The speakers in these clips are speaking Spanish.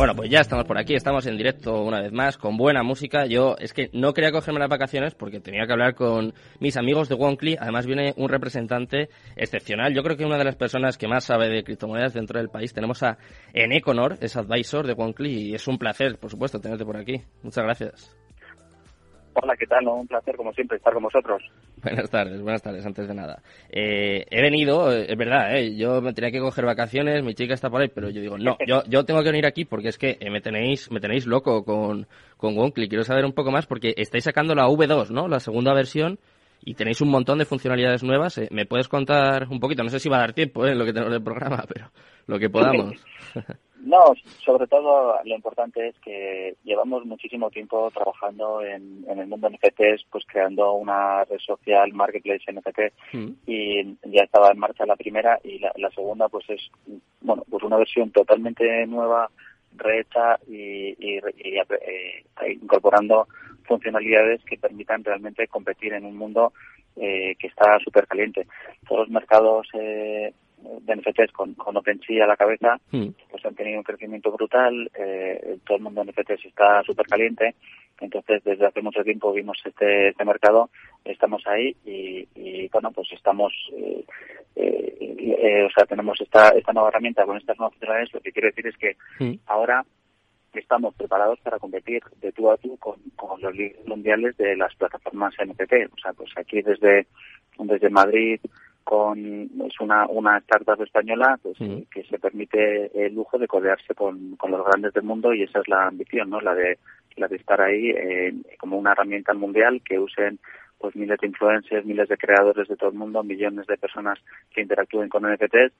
Bueno, pues ya estamos por aquí, estamos en directo una vez más, con buena música. Yo es que no quería cogerme las vacaciones porque tenía que hablar con mis amigos de Wonkly. Además viene un representante excepcional. Yo creo que una de las personas que más sabe de criptomonedas dentro del país. Tenemos a Eneconor, es advisor de Wonkly y es un placer, por supuesto, tenerte por aquí. Muchas gracias. Hola, ¿qué tal? Un placer, como siempre, estar con vosotros. Buenas tardes, buenas tardes, antes de nada. Eh, he venido, es verdad, eh, yo me tenía que coger vacaciones, mi chica está por ahí, pero yo digo, no, yo, yo tengo que venir aquí porque es que eh, me tenéis me tenéis loco con, con. Quiero saber un poco más porque estáis sacando la V2, ¿no? La segunda versión y tenéis un montón de funcionalidades nuevas. Eh, ¿Me puedes contar un poquito? No sé si va a dar tiempo en lo que tenemos del programa, pero lo que podamos. No, sobre todo lo importante es que llevamos muchísimo tiempo trabajando en, el mundo NFTs, pues creando una red social, marketplace NFT, mm. y ya estaba en marcha la primera y la, segunda pues es, bueno, pues una versión totalmente nueva, rehecha y, eh, incorporando funcionalidades que permitan realmente competir en un mundo eh, que está súper caliente. Todos los mercados eh, de NFTs con, con OpenSea a la cabeza, hmm. pues han tenido un crecimiento brutal, eh, todo el mundo de NFTs está súper caliente, entonces desde hace mucho tiempo vimos este, este mercado, estamos ahí y, y bueno, pues estamos, eh, eh, eh, o sea, tenemos esta, esta nueva herramienta con estas nuevas funcionalidades, lo que quiero decir es que hmm. ahora estamos preparados para competir de tú a tú con, con los líderes mundiales de las plataformas NFT, o sea, pues aquí desde, desde Madrid, con es una, una startup española pues, que se permite el lujo de codearse con, con, los grandes del mundo y esa es la ambición, ¿no? La de, la de estar ahí como una herramienta mundial que usen pues miles de influencers, miles de creadores de todo el mundo, millones de personas que interactúen con NFTs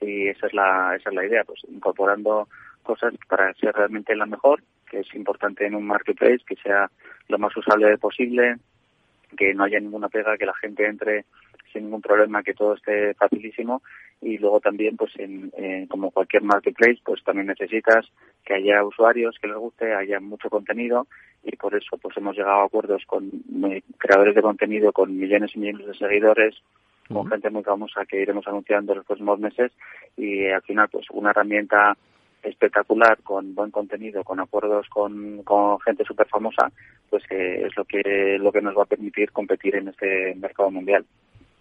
y esa es la, esa es la idea, pues incorporando cosas para ser realmente la mejor, que es importante en un marketplace, que sea lo más usable posible, que no haya ninguna pega, que la gente entre sin ningún problema, que todo esté facilísimo. Y luego también pues en, como cualquier marketplace pues también necesitas que haya usuarios que les guste, haya mucho contenido. Y por eso pues hemos llegado a acuerdos con eh, creadores de contenido con millones y millones de seguidores con gente muy famosa que iremos anunciando en los próximos meses. Y al final pues una herramienta espectacular con buen contenido con acuerdos con, con gente súper famosa pues eh, es lo que lo que nos va a permitir competir en este mercado mundial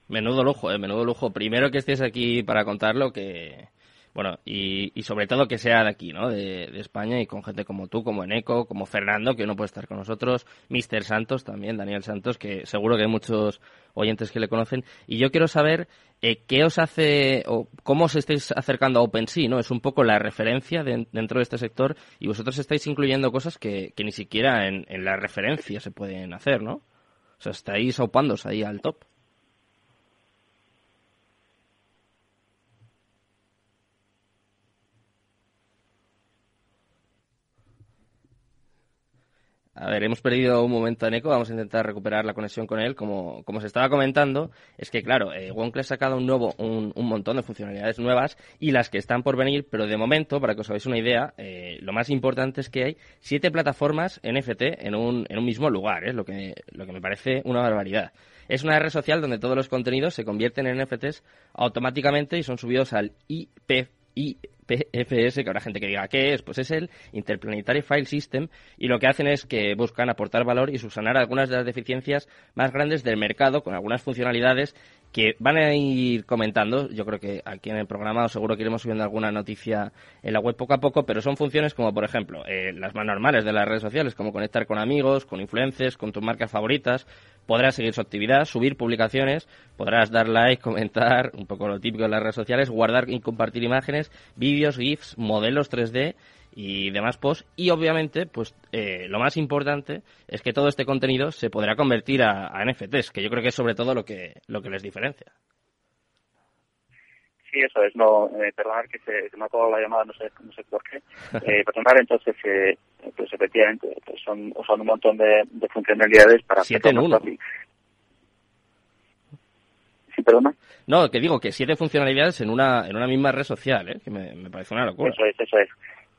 Menudo lujo, eh, menudo lujo. Primero que estés aquí para contarlo, que bueno, y, y sobre todo que sea de aquí, ¿no? De, de, España y con gente como tú, como Eneco, como Fernando, que uno puede estar con nosotros, Mister Santos también, Daniel Santos, que seguro que hay muchos oyentes que le conocen. Y yo quiero saber eh, qué os hace o cómo os estáis acercando a OpenSea, ¿no? Es un poco la referencia dentro de este sector y vosotros estáis incluyendo cosas que, ni siquiera en, en, la referencia se pueden hacer, ¿no? O sea, estáis aupándose ahí al top. A ver, hemos perdido un momento a Neko, vamos a intentar recuperar la conexión con él. Como, como se estaba comentando, es que claro, eh, ha sacado un nuevo, un, un, montón de funcionalidades nuevas y las que están por venir, pero de momento, para que os hagáis una idea, eh, lo más importante es que hay siete plataformas NFT en un, en un mismo lugar, es lo que, lo que me parece una barbaridad. Es una red social donde todos los contenidos se convierten en NFTs automáticamente y son subidos al IP, IPFS, que habrá gente que diga qué es, pues es el Interplanetary File System y lo que hacen es que buscan aportar valor y subsanar algunas de las deficiencias más grandes del mercado con algunas funcionalidades que van a ir comentando. Yo creo que aquí en el programa seguro que iremos subiendo alguna noticia en la web poco a poco, pero son funciones como, por ejemplo, eh, las más normales de las redes sociales, como conectar con amigos, con influencers, con tus marcas favoritas. Podrás seguir su actividad, subir publicaciones, podrás dar like, comentar, un poco lo típico de las redes sociales, guardar y compartir imágenes, vídeos, GIFs, modelos 3D y demás posts. Y obviamente, pues eh, lo más importante es que todo este contenido se podrá convertir a, NFTs, que yo creo que es sobre todo lo que, lo que les diferencia. Sí, eso es. No, eh, perdonar que se, me ha acabado la llamada, no sé, no sé por qué. Eh, perdonar entonces que, pues efectivamente, pues son, son un montón de, funcionalidades para siete en uno. ¿Sí, perdona? No, que digo que siete funcionalidades en una en una misma red social, ¿eh? que me, me parece una locura. Eso es, eso es.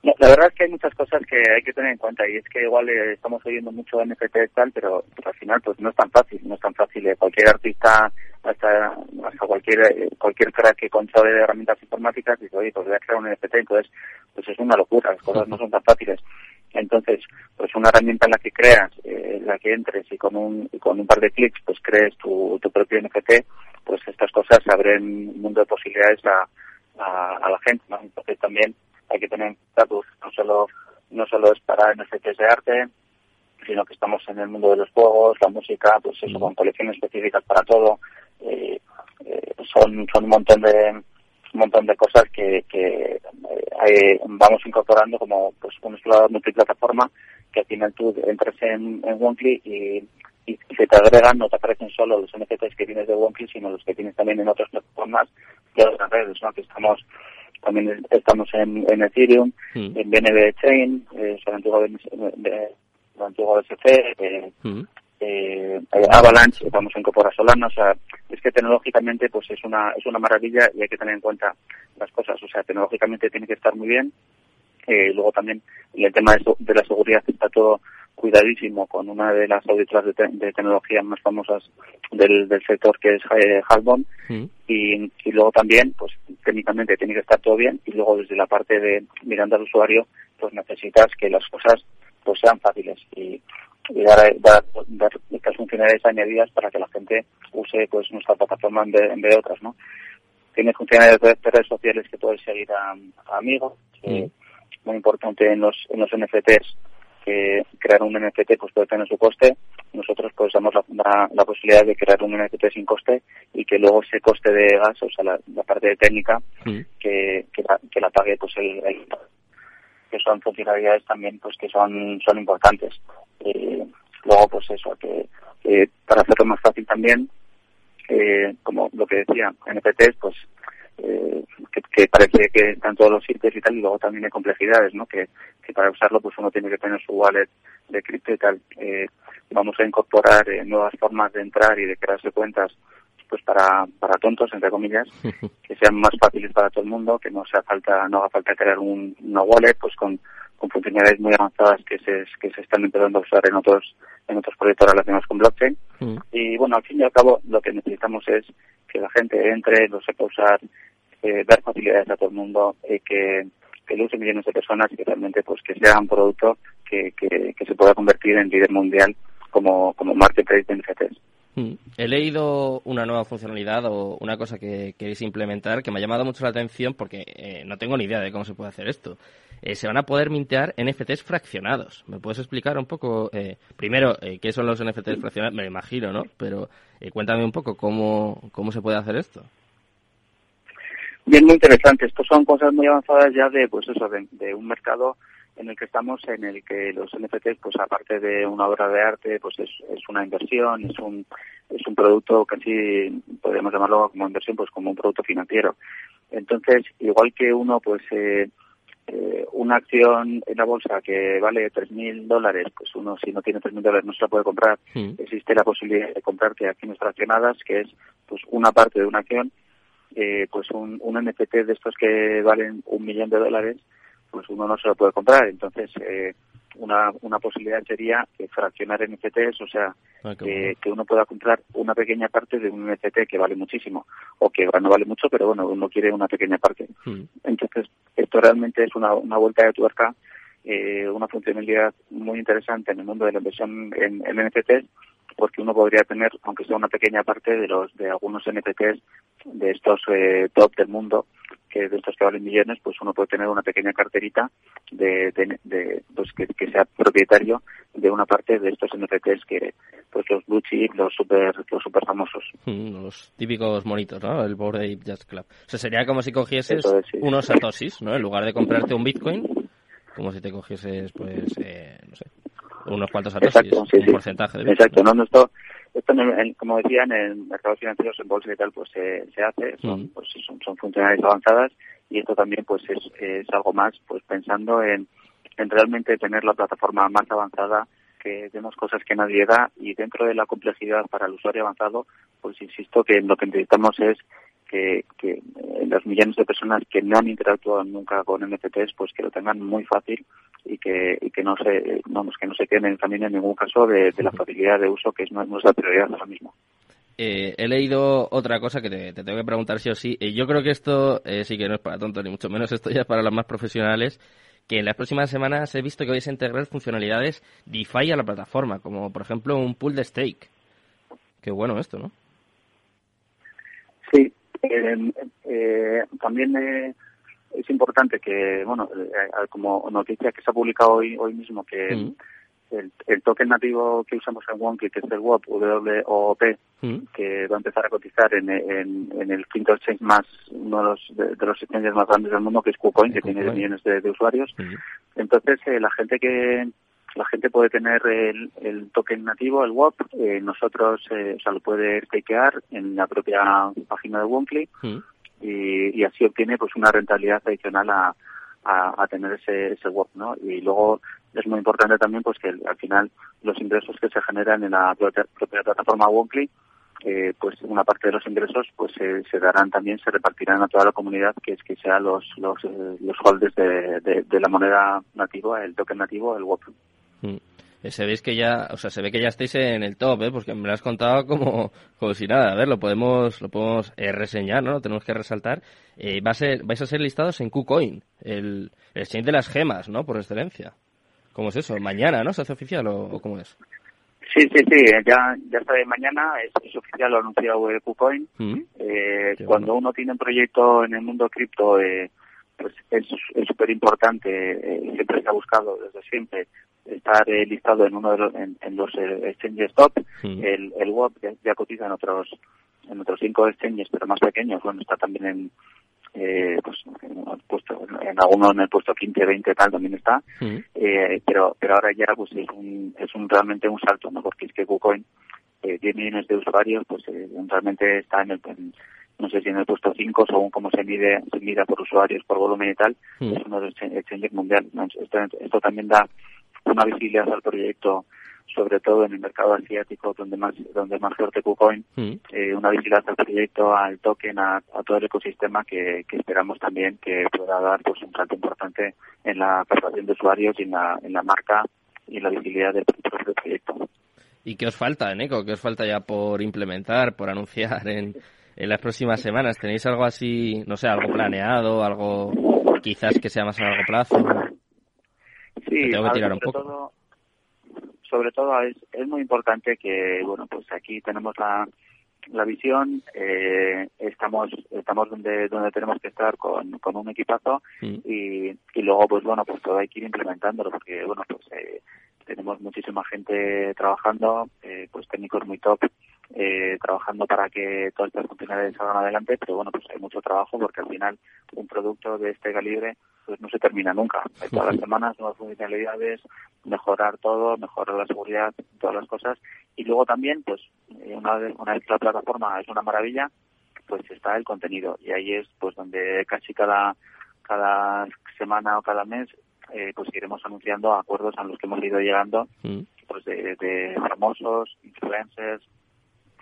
La verdad es que hay muchas cosas que hay que tener en cuenta y es que igual eh, estamos oyendo mucho NFT y tal, pero, al final pues no es tan fácil, no es tan fácil. Eh, cualquier artista, hasta, hasta cualquier eh, cualquier crack que controle de herramientas informáticas dice, oye, pues voy a crear un NFT, entonces pues es una locura, las cosas no son tan fáciles. Entonces, pues una herramienta en la que creas, en la que entres y con un, con un par de clics pues crees tu, tu propio NFT, pues estas cosas abren un mundo de posibilidades a, a, la gente, Entonces también hay que tener en cuenta, pues, no solo, no solo es para NFTs de arte, sino que estamos en el mundo de los juegos, la música, pues eso, con colecciones específicas para todo. Eh, eh, son, son un montón de un montón de cosas que, que eh, vamos incorporando como pues un explorador multiplataforma que al final tú entras en, en y, y se te agregan, no te aparecen solo los NFTs que tienes de Wonkly, sino los que tienes también en otras plataformas de otras redes, ¿no? que estamos también estamos en, en Ethereum, mm. en BNB Chain, eh, el antiguo, de, de, antiguo BSC, eh, mm. eh, Avalanche, vamos a incorporar Solana, o sea, es que tecnológicamente pues es una, es una maravilla y hay que tener en cuenta las cosas, o sea, tecnológicamente tiene que estar muy bien, eh, luego también el tema de, de la seguridad está todo cuidadísimo con una de las auditoras de, tecnología más famosas del, del sector que es eh, mm. y, y, luego también pues técnicamente tiene que estar todo bien y luego desde la parte de mirando al usuario pues necesitas que las cosas pues sean fáciles y, dar, dar, dar, estas funcionalidades añadidas para que la gente use pues nuestra plataforma en vez, de otras no tiene funcionalidades de redes sociales que puedes seguir a, amigos mm. muy importante en los en los NFTs que crear un NFT pues puede tener su coste. Nosotros pues damos la, la, posibilidad de crear un NFT sin coste y que luego ese coste de gas, o sea, la, parte de técnica, que, que, la, que la pague pues el, que son funcionalidades también pues que son son importantes. Eh, luego pues eso, que, para hacerlo más fácil también, eh, como lo que decía, NFTs pues eh, que, parece que están todos los sitios y tal, y luego también hay complejidades, ¿no? Que, que para usarlo pues uno tiene que tener su wallet de cripto y tal. Eh, vamos a incorporar eh, nuevas formas de entrar y de crearse cuentas pues para, para tontos, entre comillas, que sean más fáciles para todo el mundo, que no sea falta, no haga falta crear un, una wallet, pues con, con funcionalidades muy avanzadas que se, que se están empezando a usar en otros, en otros proyectos relacionados con blockchain. Mm. Y bueno, al fin y al cabo, lo que necesitamos es que la gente entre, lo sepa usar, eh, dar facilidades a todo el mundo, eh, que, que lo millones de personas y que realmente pues que sea un producto que, que, que se pueda convertir en líder mundial como, como marketplace de NFTs. Mm. He leído una nueva funcionalidad o una cosa que queréis implementar que me ha llamado mucho la atención porque eh, no tengo ni idea de cómo se puede hacer esto. Eh, se van a poder mintear NFTs fraccionados. ¿Me puedes explicar un poco, eh, primero, qué son los NFTs fraccionados? Me lo imagino, ¿no? Pero cuéntame un poco cómo, cómo se puede hacer esto. Bien, muy interesante. Estos son cosas muy avanzadas ya de, pues eso, de, un mercado en el que estamos, en el que los NFTs, pues aparte de una obra de arte, pues es, es una inversión, es un, es un producto casi, podríamos llamarlo como inversión, pues como un producto financiero. Entonces, igual que uno, pues, eh, eh, una acción en la bolsa que vale 3.000 dólares, pues uno si no tiene 3.000 dólares no se la puede comprar. Existe la posibilidad de comprarte acciones fraccionadas, que es pues una parte de una acción eh, pues un, un NFT de estos que valen un millón de dólares, pues uno no se lo puede comprar. Entonces, eh, una, una posibilidad sería que fraccionar NFTs, o sea, ah, que, uno pueda comprar una pequeña parte de un NFT que vale muchísimo, o que no vale mucho, pero bueno, uno quiere una pequeña parte. Hmm. Entonces, esto realmente es una, una vuelta de tuerca, eh, una funcionalidad muy interesante en el mundo de la inversión en, en NFTs, porque uno podría tener, aunque sea una pequeña parte de los de algunos NFTs de estos eh, top del mundo, que de estos que valen millones, pues uno puede tener una pequeña carterita de, de, pues que, sea propietario de una parte de estos NFTs que pues los blue chip, los super los super famosos. Mm, los típicos monitos, ¿no? El Bored Ape Jazz Club. O sea, sería como si cogieses unos satoshis, ¿no? En lugar de comprarte un Bitcoin, como si te cogieses, pues, eh, no sé, unos cuantos satoshis, un porcentaje de Exacto, ¿no? Esto, esto como decía, en el mercado financiero, en bolsa y tal, pues se, se hace, son, mm. pues, son, son funcionalidades avanzadas y esto también pues es, es algo más pues pensando en, en realmente tener la plataforma más avanzada que demos cosas que nadie da y dentro de la complejidad para el usuario avanzado, pues insisto que lo que necesitamos es que, que los millones de personas que no han interactuado nunca con NFTs, pues que lo tengan muy fácil y que, que no se, vamos, que no se queden también en ningún caso de, la facilidad de uso que es nuestra prioridad ahora mismo. Eh, he leído otra cosa que te, tengo que preguntar sí o sí. Eh, yo creo que esto eh, sí que no es para tontos, ni mucho menos esto ya es para los más profesionales, que en las próximas semanas he visto que vais a integrar funcionalidades DeFi a la plataforma, como por ejemplo un pool de stake. Qué bueno esto, ¿no? Sí, también es importante que, bueno, como noticia que se ha publicado hoy hoy mismo que mm el, token nativo que usamos en Wonky, que es el WOP, WOP, mm. que va a empezar a cotizar en, el quinto exchange más, uno de los, de, los exchanges más grandes del mundo, que es KuCoin, que tiene millones de, usuarios. Mm. Entonces, eh, la gente que la gente puede tener el, token nativo, el WOP, eh, nosotros, eh, o sea, lo puede stakear en la propia página de Wonkly y, así obtiene pues una rentabilidad adicional a, a, tener ese, ese WOP, ¿no? Y luego es muy importante también pues que al final los ingresos que se generan en la propia, plataforma Wonkly eh, pues una parte de los ingresos pues se darán también se repartirán a toda la comunidad que es que sean los los, eh, los holders de, de, la moneda nativa el token nativo el WOP eh, se veis que ya o sea se ve que ya estáis en el top ¿eh? porque me lo has contado como como si nada a ver lo podemos lo podemos reseñar no lo tenemos que resaltar va a ser vais a ser listados en KuCoin el el exchange de las gemas no por excelencia ¿Cómo es eso? ¿Mañana, no? ¿Se hace oficial o, cómo es? Sí, sí, sí, ya, ya está de mañana, es, oficial, lo ha anunciado KuCoin. Mm. Eh, cuando uno tiene un proyecto en el mundo cripto, eh, pues es súper importante, eh, siempre se ha buscado desde siempre estar listado en uno de los, en, los exchanges top. El, el WOP ya, cotiza en otros en otros cinco exchanges, pero más pequeños. Bueno, está también en, eh, pues en, puesto, en alguno en el puesto 15, 20 tal también está, eh, pero pero ahora ya pues es un, es un realmente un salto, ¿no? Porque es que KuCoin eh, 10 millones de usuarios, pues eh, realmente está en el no sé si en el puesto 5 según cómo se mide se mide por usuarios, por volumen y tal, es uno de los exchanges mundiales. Esto, esto también da una visibilidad al proyecto sobre todo en el mercado asiático donde más donde más fuerte KuCoin, mm. eh, una vigilancia al proyecto, al token, a, todo el ecosistema que, esperamos también que pueda dar pues un salto importante en la captación de usuarios y en la, en la marca y en la visibilidad del, proyecto. ¿Y qué os falta, Neko? ¿Qué os falta ya por implementar, por anunciar en, en las próximas semanas? ¿Tenéis algo así, no sé, algo planeado, algo quizás que sea más a largo plazo? Sí, tengo que tirar un poco sobre todo es, es muy importante que, bueno, pues aquí tenemos la, la visión, eh, estamos estamos donde donde tenemos que estar con, con un equipazo y, y luego, pues bueno, pues todo hay que ir implementándolo porque, bueno, pues eh, tenemos muchísima gente trabajando, eh, pues técnicos muy top, eh, trabajando para que todas estas funcionalidades salgan adelante, pero bueno, pues hay mucho trabajo porque al final un producto de este calibre pues no se termina nunca. Hay todas las semanas nuevas funcionalidades, mejorar todo, mejorar la seguridad, todas las cosas. Y luego también, pues eh, una vez, una vez que la plataforma es una maravilla, pues está el contenido. Y ahí es pues donde casi cada, cada semana o cada mes eh, pues iremos anunciando acuerdos a los que hemos ido llegando pues de, de famosos, influencers,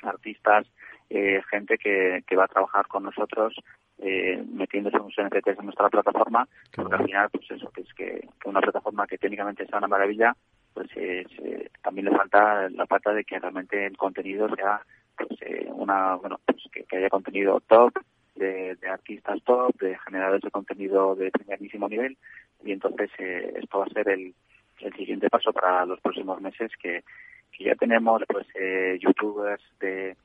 artistas, eh, gente que, que va a trabajar con nosotros eh, metiéndose unos NFTs en nuestra plataforma, porque al final, pues eso, que es que, una plataforma que técnicamente sea una maravilla, pues eh, también le falta la pata de que realmente el contenido sea pues, eh, una, bueno, pues que, haya contenido top, de, artistas top, de generadores de contenido de primerísimo nivel, y entonces eh, esto va a ser el, el siguiente paso para los próximos meses que, que ya tenemos pues eh, youtubers de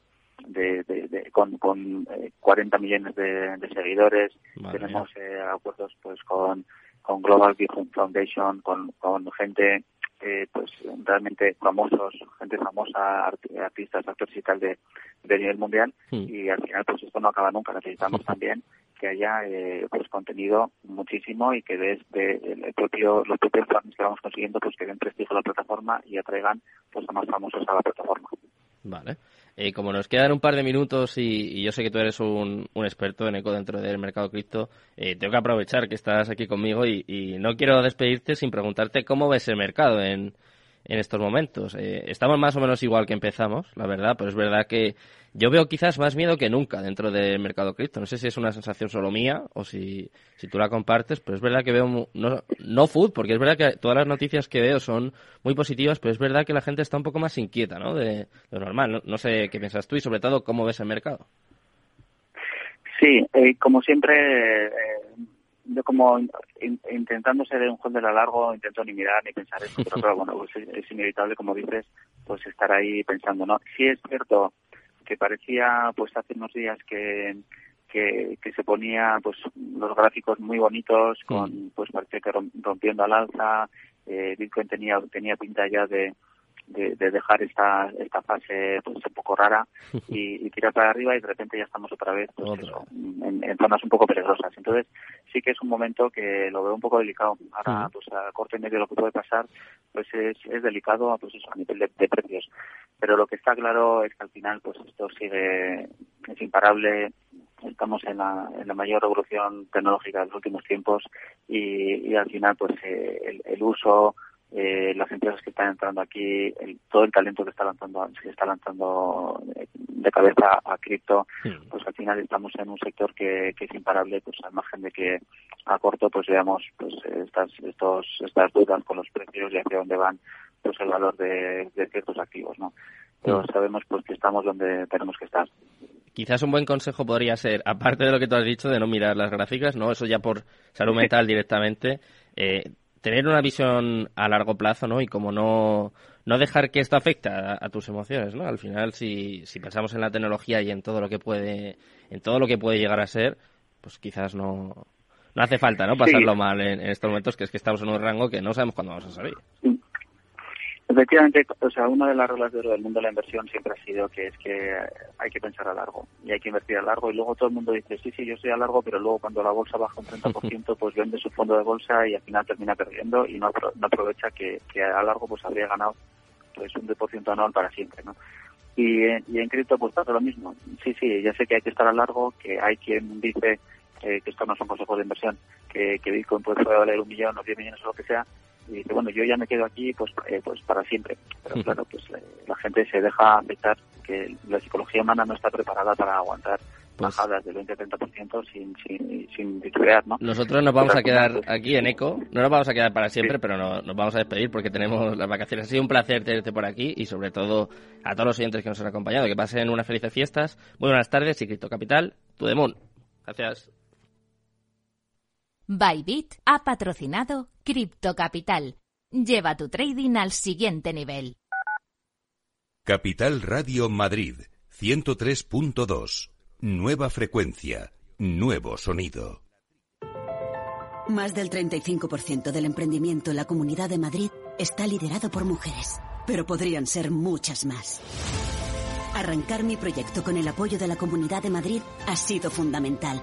de, de, con, con 40 eh, millones de, seguidores. Tenemos eh, acuerdos pues con, con Global Foundation, con, con gente eh, pues realmente famosos, gente famosa, artistas, actores y tal de, de nivel mundial. Hmm. Y al final pues esto no acaba nunca. Necesitamos también que haya eh, pues contenido muchísimo y que desde el propio los propios planes que vamos consiguiendo pues que den prestigio a la plataforma y atraigan pues a más famosos a la plataforma. Vale. Eh, como nos quedan un par de minutos y, yo sé que tú eres un, experto en eco dentro del mercado cripto, eh, tengo que aprovechar que estás aquí conmigo y, no quiero despedirte sin preguntarte cómo ves el mercado en, en estos momentos. Eh, estamos más o menos igual que empezamos, la verdad, pero es verdad que yo veo quizás más miedo que nunca dentro del mercado cripto. No sé si es una sensación solo mía o si, si tú la compartes, pero es verdad que veo, no, no food, porque es verdad que todas las noticias que veo son muy positivas, pero es verdad que la gente está un poco más inquieta, ¿no? De, lo normal. No, sé qué piensas tú y sobre todo cómo ves el mercado. Sí, eh, como siempre, eh, yo como intentando ser un juez de la largo, intento ni mirar ni pensar eso, pero bueno, pues es, inevitable, como dices, pues estar ahí pensando, ¿no? Sí es cierto que parecía, pues hace unos días que, que, se ponía, pues los gráficos muy bonitos, con, mm. pues parecía que rompiendo al alza, eh, Bitcoin tenía, tenía pinta ya de, de, dejar esta, esta fase pues un poco rara y, tirar para arriba y de repente ya estamos otra vez pues, en, zonas un poco peligrosas. Entonces sí que es un momento que lo veo un poco delicado. Ahora, pues a corto y medio lo que puede pasar pues es, es delicado pues eso, a nivel de, precios. Pero lo que está claro es que al final pues esto sigue, es imparable estamos en la, en la mayor revolución tecnológica de los últimos tiempos y, y al final pues eh, el, el, uso eh, las empresas que están entrando aquí, todo el talento que está lanzando, se está lanzando de cabeza a cripto, pues al final estamos en un sector que, que, es imparable, pues al margen de que a corto pues veamos pues estas estos estas dudas con los precios y hacia dónde van pues el valor de, ciertos activos, ¿no? Pero sabemos pues que estamos donde tenemos que estar. Quizás un buen consejo podría ser, aparte de lo que tú has dicho de no mirar las gráficas, ¿no? Eso ya por salud mental directamente, eh, tener una visión a largo plazo, ¿no? Y como no, no dejar que esto afecte a, tus emociones, ¿no? Al final, si, si pensamos en la tecnología y en todo lo que puede, en todo lo que puede llegar a ser, pues quizás no, no hace falta, ¿no? Pasarlo mal en, estos momentos, que es que estamos en un rango que no sabemos cuándo vamos a salir. Efectivamente, o sea, una de las reglas de oro del mundo de la inversión siempre ha sido que es que hay que pensar a largo y hay que invertir a largo y luego todo el mundo dice, sí, sí, yo soy a largo, pero luego cuando la bolsa baja un 30%, pues vende su fondo de bolsa y al final termina perdiendo y no, aprovecha que, a largo pues habría ganado pues un depósito anual para siempre, ¿no? Y, en cripto pues pasa lo mismo. Sí, sí, ya sé que hay que estar a largo, que hay quien dice que esto no son consejos de inversión, que, que Bitcoin puede valer un millón o diez millones o lo que sea, y dice, bueno, yo ya me quedo aquí pues eh, pues para siempre. Pero claro, pues eh, la gente se deja afectar que la psicología humana no está preparada para aguantar pues bajadas del 20-30% sin, sin, sin titubear, ¿no? Nosotros nos vamos a quedar pues, aquí en ECO, no nos vamos a quedar para siempre, pero no, nos vamos a despedir porque tenemos las vacaciones. Ha sido un placer tenerte por aquí y sobre todo a todos los oyentes que nos han acompañado. Que pasen unas felices fiestas. Muy buenas tardes y Cripto Capital, tu demon. Gracias. Bybit ha patrocinado Crypto Capital. Lleva tu trading al siguiente nivel. Capital Radio Madrid 103.2. Nueva frecuencia, nuevo sonido. Más del 35% del emprendimiento en la Comunidad de Madrid está liderado por mujeres, pero podrían ser muchas más. Arrancar mi proyecto con el apoyo de la Comunidad de Madrid ha sido fundamental